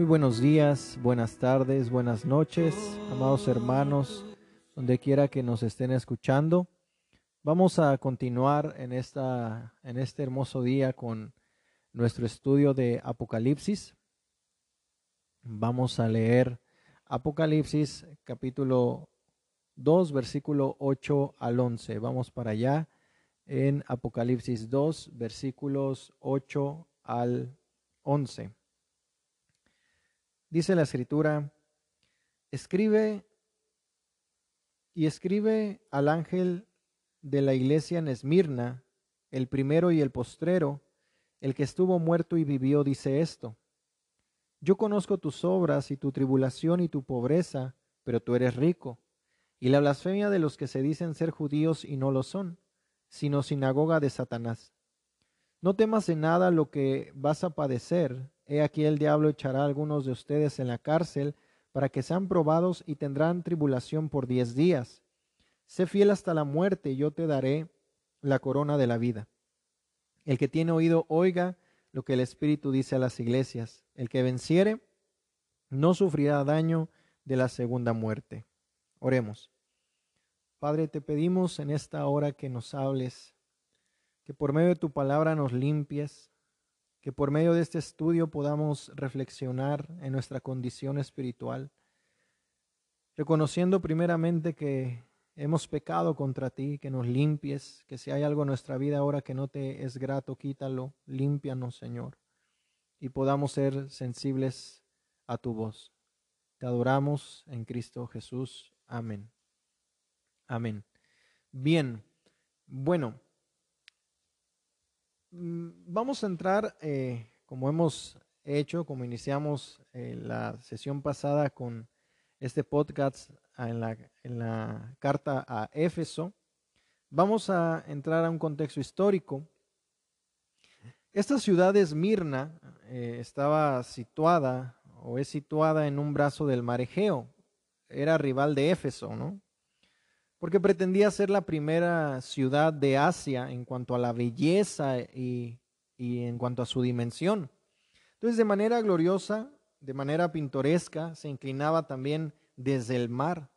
Muy buenos días, buenas tardes, buenas noches, amados hermanos, donde quiera que nos estén escuchando. Vamos a continuar en, esta, en este hermoso día con nuestro estudio de Apocalipsis. Vamos a leer Apocalipsis capítulo 2, versículo 8 al 11. Vamos para allá en Apocalipsis 2, versículos 8 al 11. Dice la escritura, escribe y escribe al ángel de la iglesia en Esmirna, el primero y el postrero, el que estuvo muerto y vivió, dice esto. Yo conozco tus obras y tu tribulación y tu pobreza, pero tú eres rico, y la blasfemia de los que se dicen ser judíos y no lo son, sino sinagoga de Satanás. No temas en nada lo que vas a padecer. He aquí el diablo echará a algunos de ustedes en la cárcel para que sean probados y tendrán tribulación por diez días. Sé fiel hasta la muerte y yo te daré la corona de la vida. El que tiene oído, oiga lo que el Espíritu dice a las iglesias. El que venciere, no sufrirá daño de la segunda muerte. Oremos. Padre, te pedimos en esta hora que nos hables que por medio de tu palabra nos limpies, que por medio de este estudio podamos reflexionar en nuestra condición espiritual, reconociendo primeramente que hemos pecado contra ti, que nos limpies, que si hay algo en nuestra vida ahora que no te es grato, quítalo, límpianos, Señor, y podamos ser sensibles a tu voz. Te adoramos en Cristo Jesús. Amén. Amén. Bien, bueno. Mm, vamos a entrar, eh, como hemos hecho, como iniciamos eh, la sesión pasada con este podcast en la, en la carta a Éfeso, vamos a entrar a un contexto histórico. Esta ciudad de Esmirna eh, estaba situada o es situada en un brazo del mar Egeo. Era rival de Éfeso, ¿no? Porque pretendía ser la primera ciudad de Asia en cuanto a la belleza y, en cuanto a su dimensión. Entonces, de manera gloriosa, de manera pintoresca, se inclinaba también desde el mar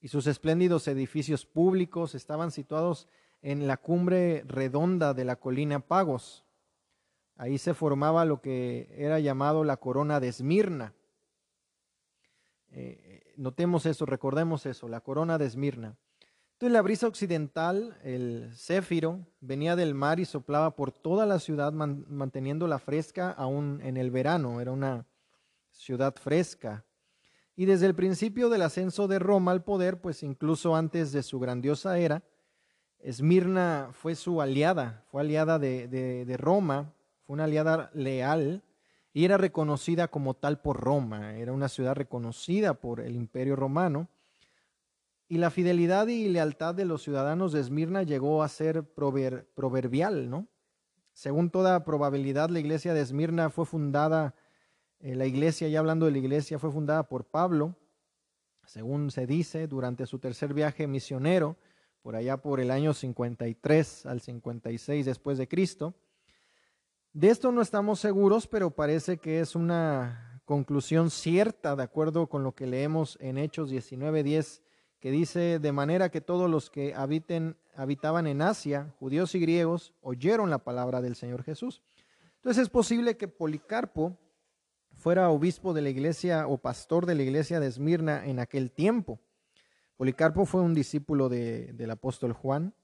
y sus espléndidos edificios públicos estaban situados en la cumbre redonda de la colina Pagos. Ahí se formaba lo que era llamado la corona de Esmirna. Eh, notemos eso, recordemos eso, la corona de Esmirna. Entonces la brisa occidental, el céfiro, venía del mar y soplaba por toda la ciudad manteniéndola fresca aún en el verano. Era una ciudad fresca. Y desde el principio del ascenso de Roma al poder, pues incluso antes de su grandiosa era, Esmirna fue su aliada, fue aliada de Roma, fue una aliada leal y era reconocida como tal por Roma, era una ciudad reconocida por el imperio romano, y la fidelidad y lealtad de los ciudadanos de Esmirna llegó a ser proverbial, ¿no? Según toda probabilidad, la iglesia de Esmirna fue fundada, eh, la iglesia, ya hablando de la iglesia, fue fundada por Pablo, según se dice, durante su tercer viaje misionero, por allá por el año 53 al 56 después de Cristo. De esto no estamos seguros, pero parece que es una conclusión cierta, de acuerdo con lo que leemos en Hechos 19:10, que dice, de manera que todos los que habiten, habitaban en Asia, judíos y griegos, oyeron la palabra del Señor Jesús. Entonces es posible que Policarpo fuera obispo de la iglesia o pastor de la iglesia de Esmirna en aquel tiempo. Policarpo fue un discípulo del apóstol Juan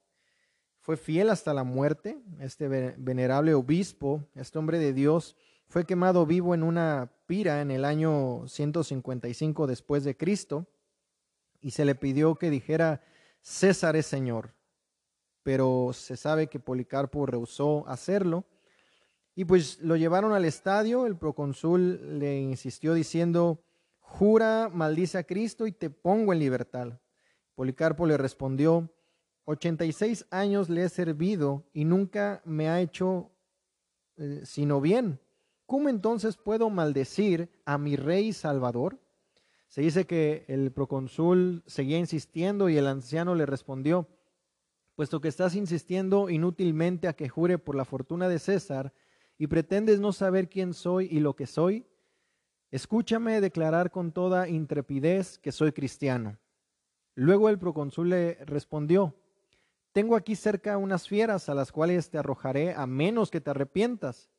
fue fiel hasta la muerte. Este venerable obispo, este hombre de Dios, fue quemado vivo en una pira en el año 155 después de Cristo y se le pidió que dijera César es Señor. Pero se sabe que Policarpo rehusó hacerlo y pues lo llevaron al estadio, el procónsul le insistió diciendo, jura, maldice a Cristo y te pongo en libertad. Policarpo le respondió, 86 años le he servido y nunca me ha hecho eh, sino bien. ¿Cómo entonces puedo maldecir a mi rey Salvador? Se dice que el procónsul seguía insistiendo y el anciano le respondió, puesto que estás insistiendo inútilmente a que jure por la fortuna de César y pretendes no saber quién soy y lo que soy, escúchame declarar con toda intrepidez que soy cristiano. Luego el procónsul le respondió, tengo aquí cerca unas fieras a las cuales te arrojaré a menos que te arrepientas.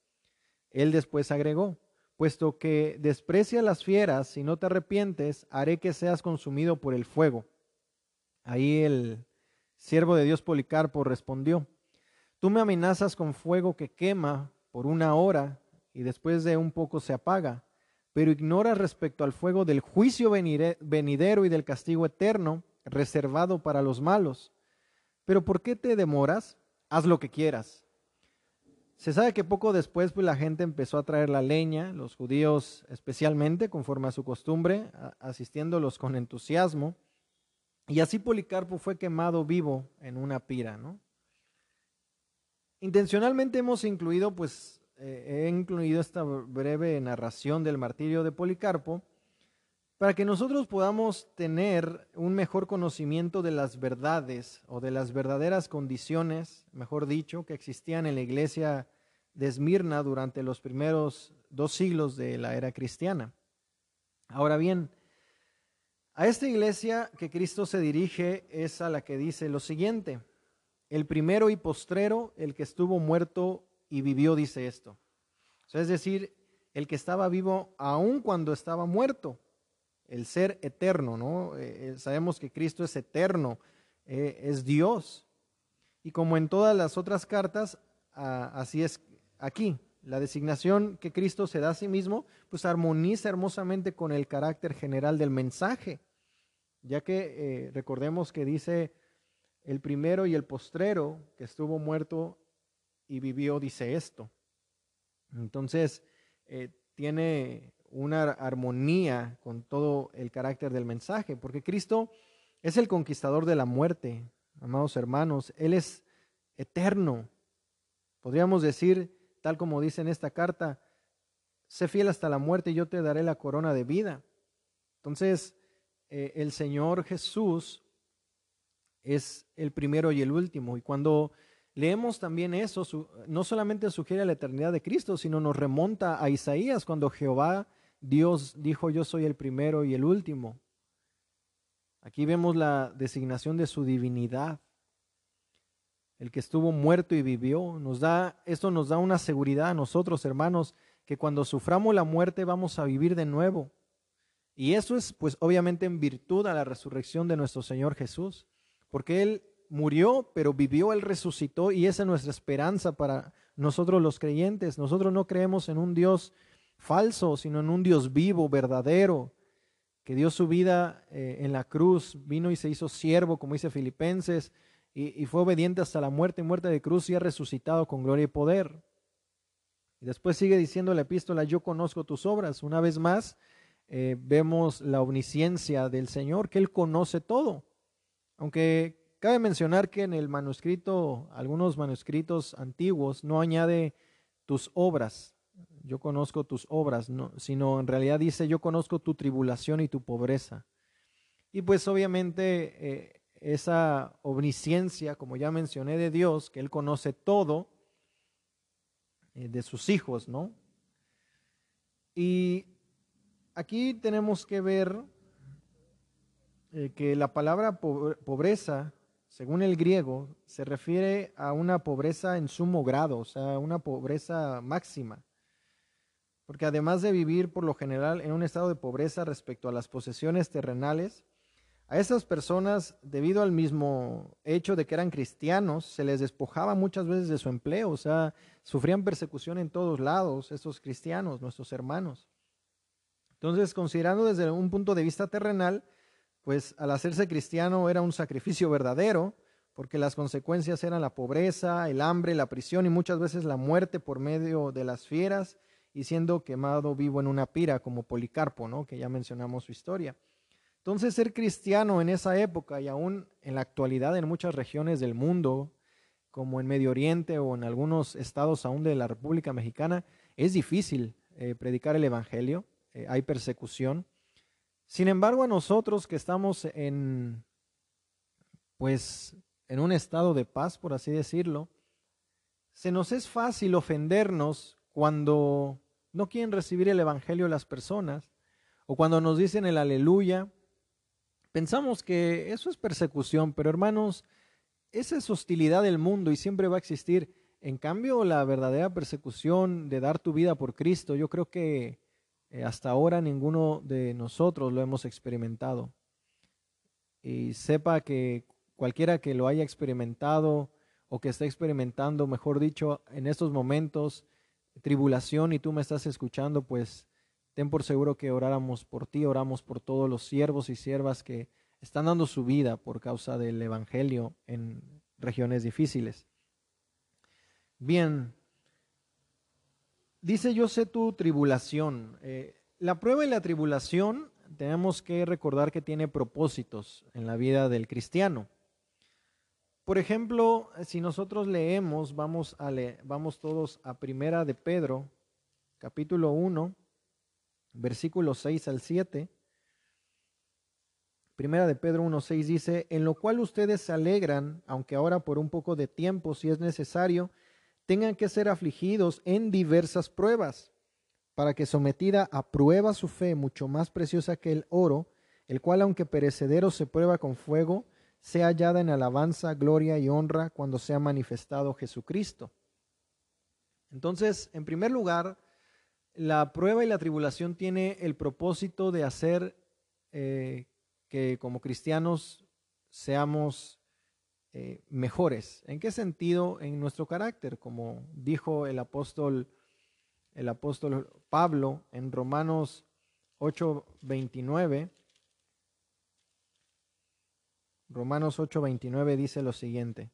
Él después agregó, puesto que desprecia las fieras, si no te arrepientes, haré que seas consumido por el fuego. Ahí el siervo de Dios Policarpo respondió, tú me amenazas con fuego que quema por una hora y después de un poco se apaga, pero ignoras respecto al fuego del juicio venidero y del castigo eterno reservado para los malos. Pero ¿por qué te demoras? Haz lo que quieras. Se sabe que poco después pues, la gente empezó a traer la leña, los judíos especialmente, conforme a su costumbre, asistiéndolos con entusiasmo. Y así Policarpo fue quemado vivo en una pira. ¿no? Intencionalmente hemos incluido, pues, eh, he incluido esta breve narración del martirio de Policarpo, para que nosotros podamos tener un mejor conocimiento de las verdades o de las verdaderas condiciones, mejor dicho, que existían en la iglesia de Esmirna durante los primeros dos siglos de la era cristiana. Ahora bien, a esta iglesia que Cristo se dirige es a la que dice lo siguiente, el primero y postrero, el que estuvo muerto y vivió, dice esto. es decir, el que estaba vivo aún cuando estaba muerto el ser eterno, ¿no? Eh, eh, sabemos que Cristo es eterno, eh, es Dios. Y como en todas las otras cartas, así es aquí. La designación que Cristo se da a sí mismo, pues armoniza hermosamente con el carácter general del mensaje, ya que recordemos que dice el primero y el postrero que estuvo muerto y vivió, dice esto. Entonces, tiene una armonía con todo el carácter del mensaje, porque Cristo es el conquistador de la muerte, amados hermanos, Él es eterno. Podríamos decir, tal como dice en esta carta, sé fiel hasta la muerte y yo te daré la corona de vida. Entonces, eh, el Señor Jesús es el primero y el último. Y cuando leemos también eso, no solamente sugiere la eternidad de Cristo, sino nos remonta a Isaías cuando Jehová Dios dijo, yo soy el primero y el último. Aquí vemos la designación de su divinidad. El que estuvo muerto y vivió. Nos da, esto nos da una seguridad a nosotros, hermanos, que cuando suframos la muerte vamos a vivir de nuevo. Y eso es, pues, obviamente en virtud a la resurrección de nuestro Señor Jesús. Porque Él murió, pero vivió, Él resucitó y esa es nuestra esperanza para nosotros los creyentes. Nosotros no creemos en un Dios falso, sino en un Dios vivo, verdadero, que dio su vida eh, en la cruz, vino y se hizo siervo, como dice Filipenses, y, fue obediente hasta la muerte, muerte de cruz, y ha resucitado con gloria y poder. Y después sigue diciendo la epístola, yo conozco tus obras. Una vez más, eh, vemos la omnisciencia del Señor, que Él conoce todo. Aunque cabe mencionar que en el manuscrito, algunos manuscritos antiguos, no añade tus obras, yo conozco tus obras, no, sino en realidad dice, yo conozco tu tribulación y tu pobreza. Y pues obviamente eh, esa omnisciencia, como ya mencioné, de Dios, que Él conoce todo eh, de sus hijos, ¿no? Y aquí tenemos que ver eh, que la palabra pobreza, según el griego, se refiere a una pobreza en sumo grado, o sea, una pobreza máxima. Porque además de vivir por lo general en un estado de pobreza respecto a las posesiones terrenales, a esas personas, debido al mismo hecho de que eran cristianos, se les despojaba muchas veces de su empleo, o sea, sufrían persecución en todos lados, estos cristianos, nuestros hermanos. Entonces, considerando desde un punto de vista terrenal, pues al hacerse cristiano era un sacrificio verdadero, porque las consecuencias eran la pobreza, el hambre, la prisión y muchas veces la muerte por medio de las fieras y siendo quemado vivo en una pira como Policarpo, ¿no? que ya mencionamos su historia. Entonces ser cristiano en esa época y aún en la actualidad en muchas regiones del mundo, como en Medio Oriente o en algunos estados aún de la República Mexicana, es difícil eh, predicar el Evangelio, eh, hay persecución. Sin embargo, a nosotros que estamos en, pues, en un estado de paz, por así decirlo, se nos es fácil ofendernos cuando no quieren recibir el Evangelio las personas, o cuando nos dicen el aleluya, pensamos que eso es persecución, pero hermanos, esa es hostilidad del mundo y siempre va a existir. En cambio, la verdadera persecución de dar tu vida por Cristo, yo creo que eh, hasta ahora ninguno de nosotros lo hemos experimentado. Y sepa que cualquiera que lo haya experimentado o que esté experimentando, mejor dicho, en estos momentos, tribulación y tú me estás escuchando, pues ten por seguro que oráramos por ti, oramos por todos los siervos y siervas que están dando su vida por causa del Evangelio en regiones difíciles. Bien, dice yo sé tu tribulación. Eh, la prueba y la tribulación tenemos que recordar que tiene propósitos en la vida del cristiano. Por ejemplo, si nosotros leemos, vamos, a vamos todos a Primera de Pedro, capítulo 1, versículos 6 al 7. Primera de Pedro 1.6 dice, en lo cual ustedes se alegran, aunque ahora por un poco de tiempo, si es necesario, tengan que ser afligidos en diversas pruebas, para que sometida a prueba su fe, mucho más preciosa que el oro, el cual aunque perecedero se prueba con fuego, sea hallada en alabanza, gloria y honra cuando sea manifestado Jesucristo. Entonces, en primer lugar, la prueba y la tribulación tiene el propósito de hacer eh, que como cristianos seamos eh, mejores. ¿En qué sentido? En nuestro carácter, como dijo el apóstol, el apóstol Pablo en Romanos 8:29. Romanos 8:29 dice lo siguiente.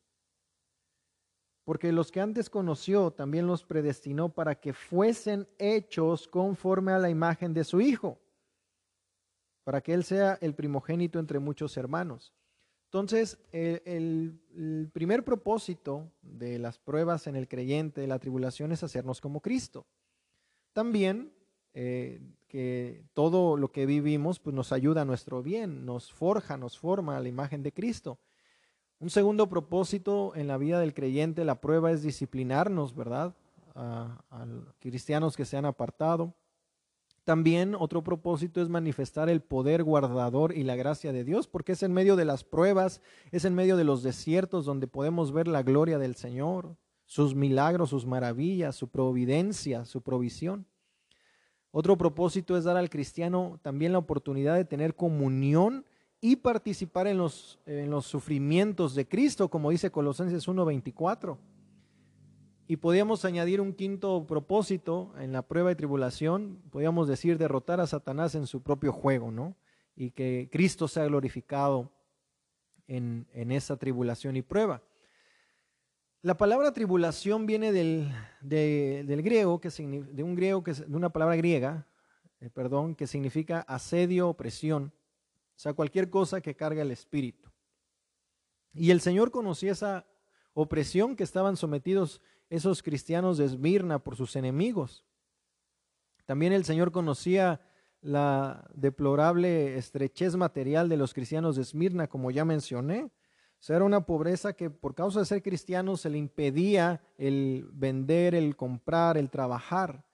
Porque los que antes conoció también los predestinó para que fuesen hechos conforme a la imagen de su Hijo, para que Él sea el primogénito entre muchos hermanos. Entonces, el, primer propósito de las pruebas en el creyente, de la tribulación, es hacernos como Cristo. También eh, que todo lo que vivimos pues nos ayuda a nuestro bien, nos forja, nos forma a la imagen de Cristo. Un segundo propósito en la vida del creyente, la prueba es disciplinarnos, ¿verdad? A, a cristianos que se han apartado. También otro propósito es manifestar el poder guardador y la gracia de Dios, porque es en medio de las pruebas, es en medio de los desiertos donde podemos ver la gloria del Señor, sus milagros, sus maravillas, su providencia, su provisión. Otro propósito es dar al cristiano también la oportunidad de tener comunión y participar en los, en los sufrimientos de Cristo, como dice Colosenses 1.24. Y podíamos añadir un quinto propósito en la prueba y tribulación, podríamos decir derrotar a Satanás en su propio juego, ¿no? Y que Cristo sea glorificado en, en esa tribulación y prueba. La palabra tribulación viene del, del griego, que, de un griego de una palabra griega, eh, perdón, que significa asedio, opresión, o sea, cualquier cosa que carga el espíritu. Y el Señor conocía esa opresión que estaban sometidos esos cristianos de Esmirna por sus enemigos. También el Señor conocía la deplorable estrechez material de los cristianos de Esmirna, como ya mencioné sea, era una pobreza que por causa de ser cristiano se le impedía el vender, el comprar, el trabajar,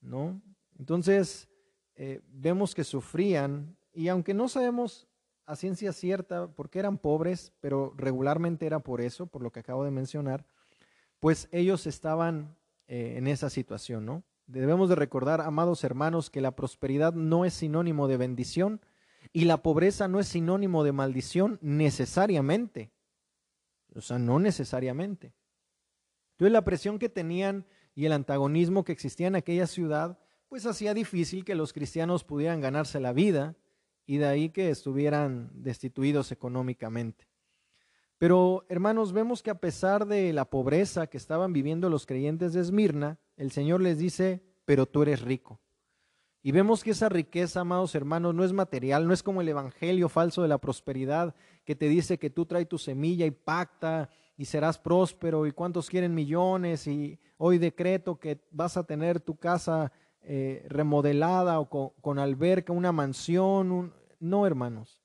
¿no? Entonces, eh, vemos que sufrían y aunque no sabemos a ciencia cierta por qué eran pobres, pero regularmente era por eso, por lo que acabo de mencionar, pues ellos estaban eh, en esa situación, ¿no? Debemos de recordar, amados hermanos, que la prosperidad no es sinónimo de bendición, y la pobreza no es sinónimo de maldición necesariamente. O sea, no necesariamente. Entonces la presión que tenían y el antagonismo que existía en aquella ciudad, pues hacía difícil que los cristianos pudieran ganarse la vida y de ahí que estuvieran destituidos económicamente. Pero hermanos, vemos que a pesar de la pobreza que estaban viviendo los creyentes de Esmirna, el Señor les dice, pero tú eres rico. Y vemos que esa riqueza, amados hermanos, no es material, no es como el evangelio falso de la prosperidad que te dice que tú traes tu semilla y pacta y serás próspero y cuántos quieren millones y hoy decreto que vas a tener tu casa eh, remodelada o con, alberca, una mansión. No, hermanos,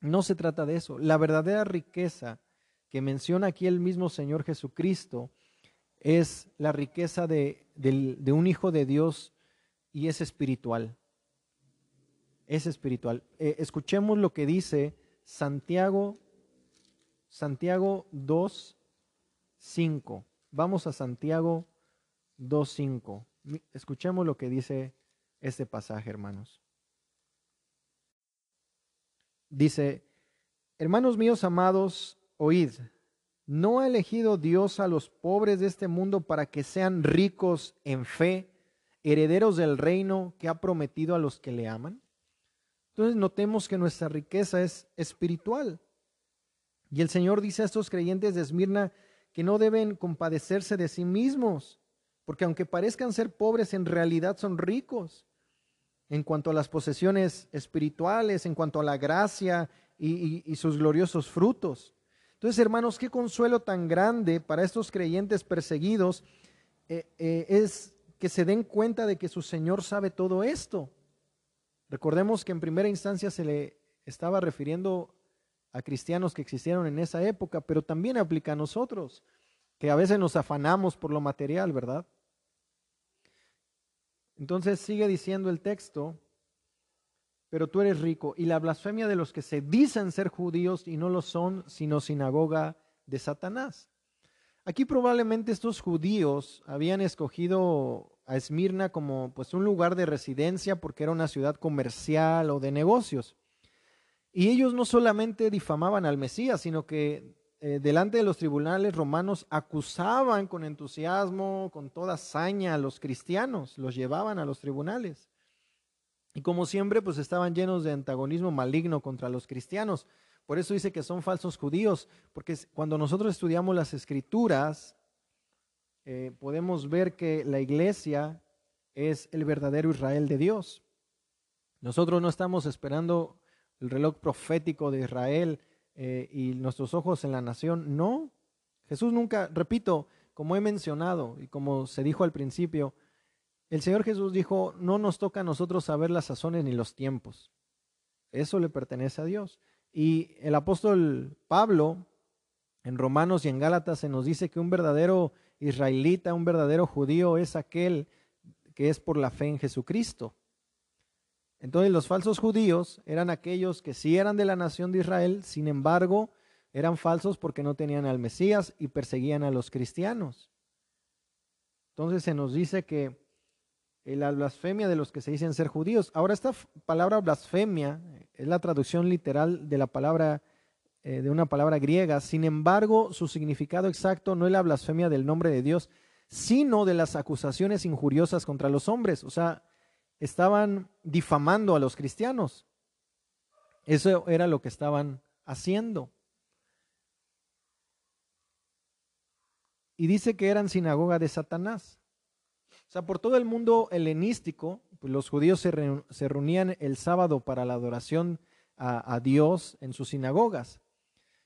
no se trata de eso. La verdadera riqueza que menciona aquí el mismo Señor Jesucristo es la riqueza de, de un hijo de Dios y es espiritual. Es espiritual. Eh, escuchemos lo que dice Santiago, Santiago 2, 5. Vamos a Santiago 2, 5. Escuchemos lo que dice este pasaje, hermanos. Dice, hermanos míos amados, oíd, ¿no ha elegido Dios a los pobres de este mundo para que sean ricos en fe, herederos del reino que ha prometido a los que le aman? Entonces notemos que nuestra riqueza es espiritual. Y el Señor dice a estos creyentes de Esmirna que no deben compadecerse de sí mismos, porque aunque parezcan ser pobres, en realidad son ricos en cuanto a las posesiones espirituales, en cuanto a la gracia y, sus gloriosos frutos. Entonces, hermanos, qué consuelo tan grande para estos creyentes perseguidos eh, eh, es que se den cuenta de que su Señor sabe todo esto. Recordemos que en primera instancia se le estaba refiriendo a cristianos que existieron en esa época, pero también aplica a nosotros, que a veces nos afanamos por lo material, ¿verdad? Entonces sigue diciendo el texto, pero tú eres rico. Y la blasfemia de los que se dicen ser judíos y no lo son, sino sinagoga de Satanás. Aquí probablemente estos judíos habían escogido a Esmirna como pues un lugar de residencia porque era una ciudad comercial o de negocios. Y ellos no solamente difamaban al Mesías, sino que eh, delante de los tribunales romanos acusaban con entusiasmo, con toda saña a los cristianos, los llevaban a los tribunales. Y como siempre, pues estaban llenos de antagonismo maligno contra los cristianos. Por eso dice que son falsos judíos, porque cuando nosotros estudiamos las escrituras, eh, podemos ver que la iglesia es el verdadero Israel de Dios. Nosotros no estamos esperando el reloj profético de Israel eh, y nuestros ojos en la nación. No, Jesús nunca, repito, como he mencionado y como se dijo al principio, el Señor Jesús dijo, no nos toca a nosotros saber las sazones ni los tiempos. Eso le pertenece a Dios. Y el apóstol Pablo, en Romanos y en Gálatas, se nos dice que un verdadero israelita, un verdadero judío es aquel que es por la fe en Jesucristo. Entonces los falsos judíos eran aquellos que sí eran de la nación de Israel, sin embargo, eran falsos porque no tenían al Mesías y perseguían a los cristianos. Entonces se nos dice que la blasfemia de los que se dicen ser judíos. Ahora esta palabra blasfemia es la traducción literal de la palabra eh, de una palabra griega. Sin embargo, su significado exacto no es la blasfemia del nombre de Dios, sino de las acusaciones injuriosas contra los hombres. O sea, estaban difamando a los cristianos. Eso era lo que estaban haciendo. Y dice que eran sinagoga de Satanás. O sea, por todo el mundo helenístico, los judíos se, reunían el sábado para la adoración a, a Dios en sus sinagogas.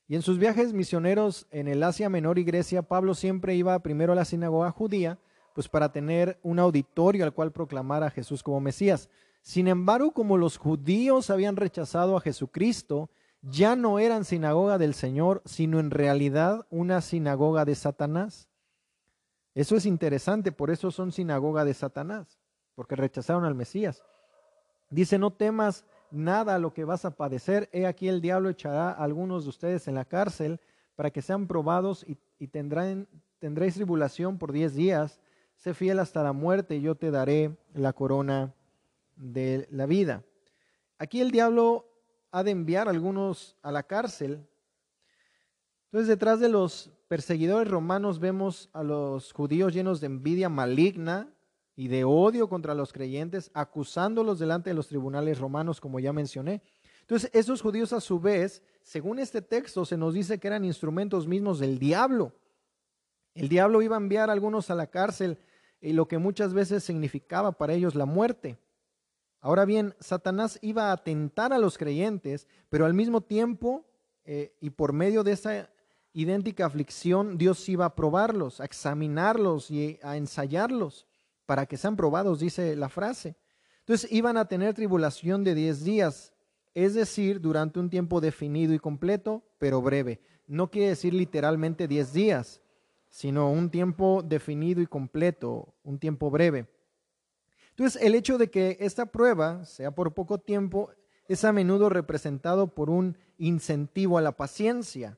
Y en sus viajes misioneros en el Asia Menor y Grecia, Pablo siempre iba primero a la sinagoga judía pues para tener un auditorio al cual proclamar a Jesús como Mesías. Sin embargo, como los judíos habían rechazado a Jesucristo, ya no eran sinagoga del Señor, sino en realidad una sinagoga de Satanás. Eso es interesante, por eso son sinagoga de Satanás, porque rechazaron al Mesías. Dice, no temas nada lo que vas a padecer, he aquí el diablo echará a algunos de ustedes en la cárcel para que sean probados y, y tendrán, tendréis tribulación por diez días sé fiel hasta la muerte y yo te daré la corona de la vida. Aquí el diablo ha de enviar a algunos a la cárcel. Entonces detrás de los perseguidores romanos vemos a los judíos llenos de envidia maligna y de odio contra los creyentes, acusándolos delante de los tribunales romanos, como ya mencioné. Entonces, esos judíos a su vez, según este texto, se nos dice que eran instrumentos mismos del diablo. El diablo iba a enviar a algunos a la cárcel y lo que muchas veces significaba para ellos la muerte. Ahora bien, Satanás iba a atentar a los creyentes, pero al mismo tiempo eh, y por medio de esa idéntica aflicción, Dios iba a probarlos, a examinarlos y a ensayarlos para que sean probados, dice la frase. Entonces iban a tener tribulación de 10 días, es decir, durante un tiempo definido y completo, pero breve. No quiere decir literalmente 10 días, sino un tiempo definido y completo, un tiempo breve. Entonces, el hecho de que esta prueba sea por poco tiempo es a menudo representado por un incentivo a la paciencia.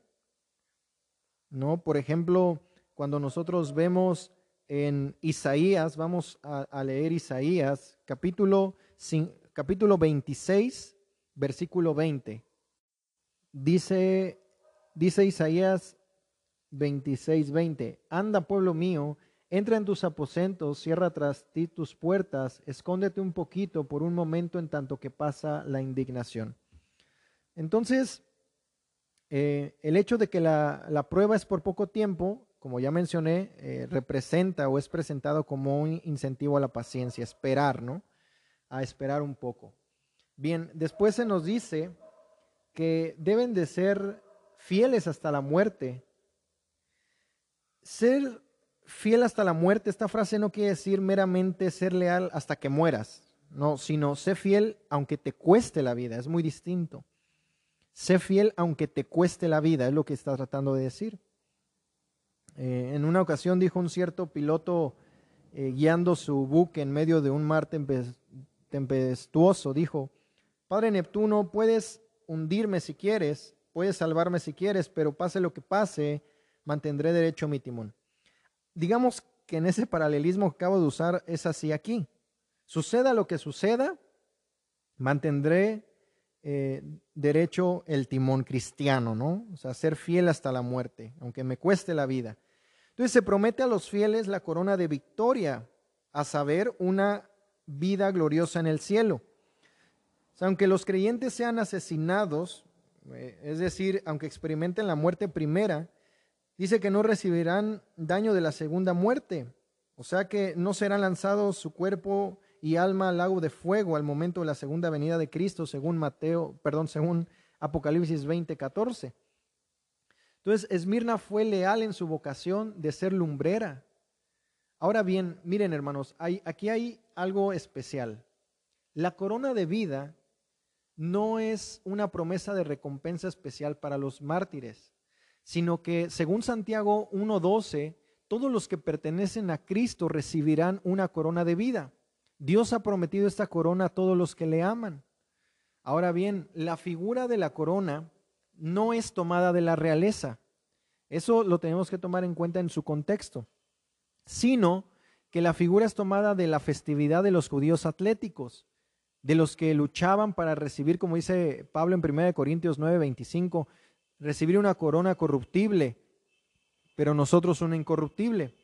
¿No? Por ejemplo, cuando nosotros vemos en Isaías, vamos a, leer Isaías, capítulo, capítulo 26, versículo 20. Dice, dice Isaías 26, 20, anda pueblo mío, entra en tus aposentos, cierra tras ti tus puertas, escóndete un poquito por un momento en tanto que pasa la indignación. Entonces, eh, el hecho de que la, la, prueba es por poco tiempo, como ya mencioné, eh, representa o es presentado como un incentivo a la paciencia, esperar, ¿no? A esperar un poco. Bien, después se nos dice que deben de ser fieles hasta la muerte. Ser fiel hasta la muerte, esta frase no quiere decir meramente ser leal hasta que mueras, no, sino sé fiel aunque te cueste la vida, es muy distinto. Sé fiel aunque te cueste la vida, es lo que está tratando de decir. Eh, en una ocasión dijo un cierto piloto eh, guiando su buque en medio de un mar tempestuoso, dijo, Padre Neptuno, puedes hundirme si quieres, puedes salvarme si quieres, pero pase lo que pase, mantendré derecho mi timón digamos que en ese paralelismo que acabo de usar es así aquí. Suceda lo que suceda, mantendré eh, derecho el timón cristiano, ¿no? O sea, ser fiel hasta la muerte, aunque me cueste la vida. Entonces se promete a los fieles la corona de victoria, a saber, una vida gloriosa en el cielo. O sea, aunque los creyentes sean asesinados, eh, es decir, aunque experimenten la muerte primera, Dice que no recibirán daño de la segunda muerte, o sea que no serán lanzados su cuerpo y alma al lago de fuego al momento de la segunda venida de Cristo, según Mateo, perdón, según Apocalipsis 20, 14. Entonces, Esmirna fue leal en su vocación de ser lumbrera. Ahora bien, miren hermanos, aquí hay algo especial. La corona de vida no es una promesa de recompensa especial para los mártires sino que según Santiago 1.12, todos los que pertenecen a Cristo recibirán una corona de vida. Dios ha prometido esta corona a todos los que le aman. Ahora bien, la figura de la corona no es tomada de la realeza. Eso lo tenemos que tomar en cuenta en su contexto, sino que la figura es tomada de la festividad de los judíos atléticos, de los que luchaban para recibir, como dice Pablo en 1 Corintios 9:25, recibir una corona corruptible, pero nosotros una incorruptible.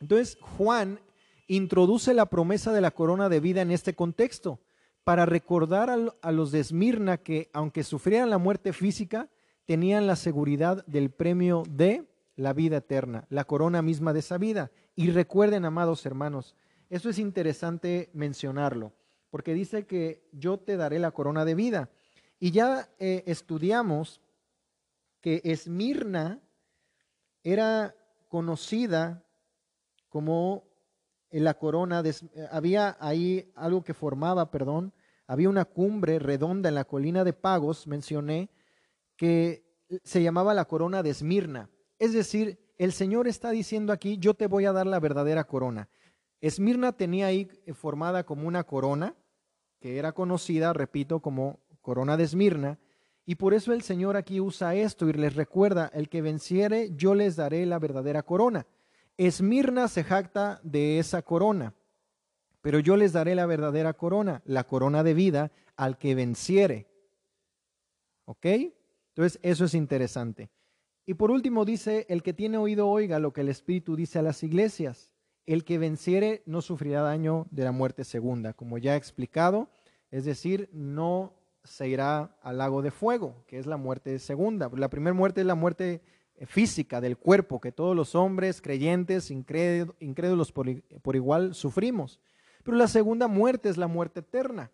Entonces Juan introduce la promesa de la corona de vida en este contexto para recordar a, los de Esmirna que aunque sufrieran la muerte física, tenían la seguridad del premio de la vida eterna, la corona misma de esa vida. Y recuerden, amados hermanos, eso es interesante mencionarlo, porque dice que yo te daré la corona de vida. Y ya eh, estudiamos que Esmirna era conocida como la corona, de, había ahí algo que formaba, perdón, había una cumbre redonda en la colina de Pagos, mencioné, que se llamaba la corona de Esmirna. Es decir, el Señor está diciendo aquí, yo te voy a dar la verdadera corona. Esmirna tenía ahí formada como una corona, que era conocida, repito, como corona de Esmirna, y por eso el Señor aquí usa esto y les recuerda, el que venciere, yo les daré la verdadera corona. Esmirna se jacta de esa corona, pero yo les daré la verdadera corona, la corona de vida al que venciere. ¿Ok? Entonces, eso es interesante. Y por último dice, el que tiene oído oiga lo que el Espíritu dice a las iglesias. El que venciere no sufrirá daño de la muerte segunda, como ya he explicado, es decir, no se irá al lago de fuego, que es la muerte segunda. La primera muerte es la muerte física del cuerpo, que todos los hombres creyentes, incrédulos por, igual sufrimos. Pero la segunda muerte es la muerte eterna.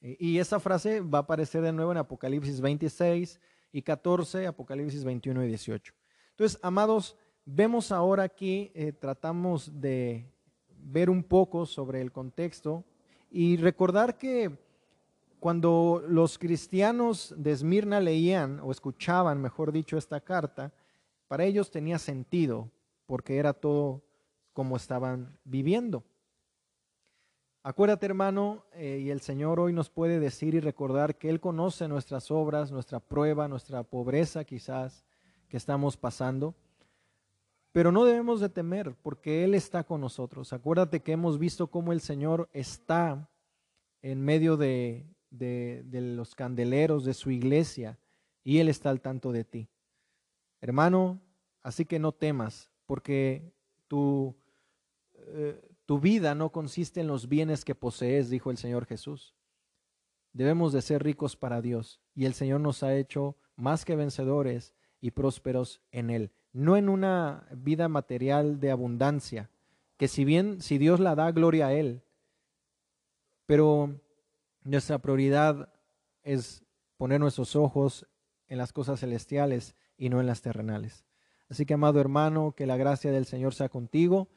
Y esa frase va a aparecer de nuevo en Apocalipsis 26 y 14, Apocalipsis 21 y 18. Entonces, amados, vemos ahora aquí, eh, tratamos de ver un poco sobre el contexto y recordar que cuando los cristianos de Esmirna leían o escuchaban, mejor dicho, esta carta, para ellos tenía sentido porque era todo como estaban viviendo. Acuérdate, hermano, eh, y el Señor hoy nos puede decir y recordar que Él conoce nuestras obras, nuestra prueba, nuestra pobreza quizás que estamos pasando. Pero no debemos de temer porque Él está con nosotros. Acuérdate que hemos visto cómo el Señor está en medio de, los candeleros de su iglesia y Él está al tanto de ti. Hermano, así que no temas porque tu, eh, tu vida no consiste en los bienes que posees, dijo el Señor Jesús. Debemos de ser ricos para Dios y el Señor nos ha hecho más que vencedores y prósperos en Él, no en una vida material de abundancia, que si bien, si Dios la da, gloria a Él, pero nuestra prioridad es poner nuestros ojos en las cosas celestiales y no en las terrenales. Así que, amado hermano, que la gracia del Señor sea contigo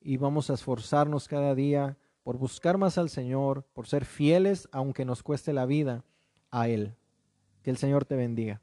y vamos a esforzarnos cada día por buscar más al Señor, por ser fieles, aunque nos cueste la vida, a Él. Que el Señor te bendiga.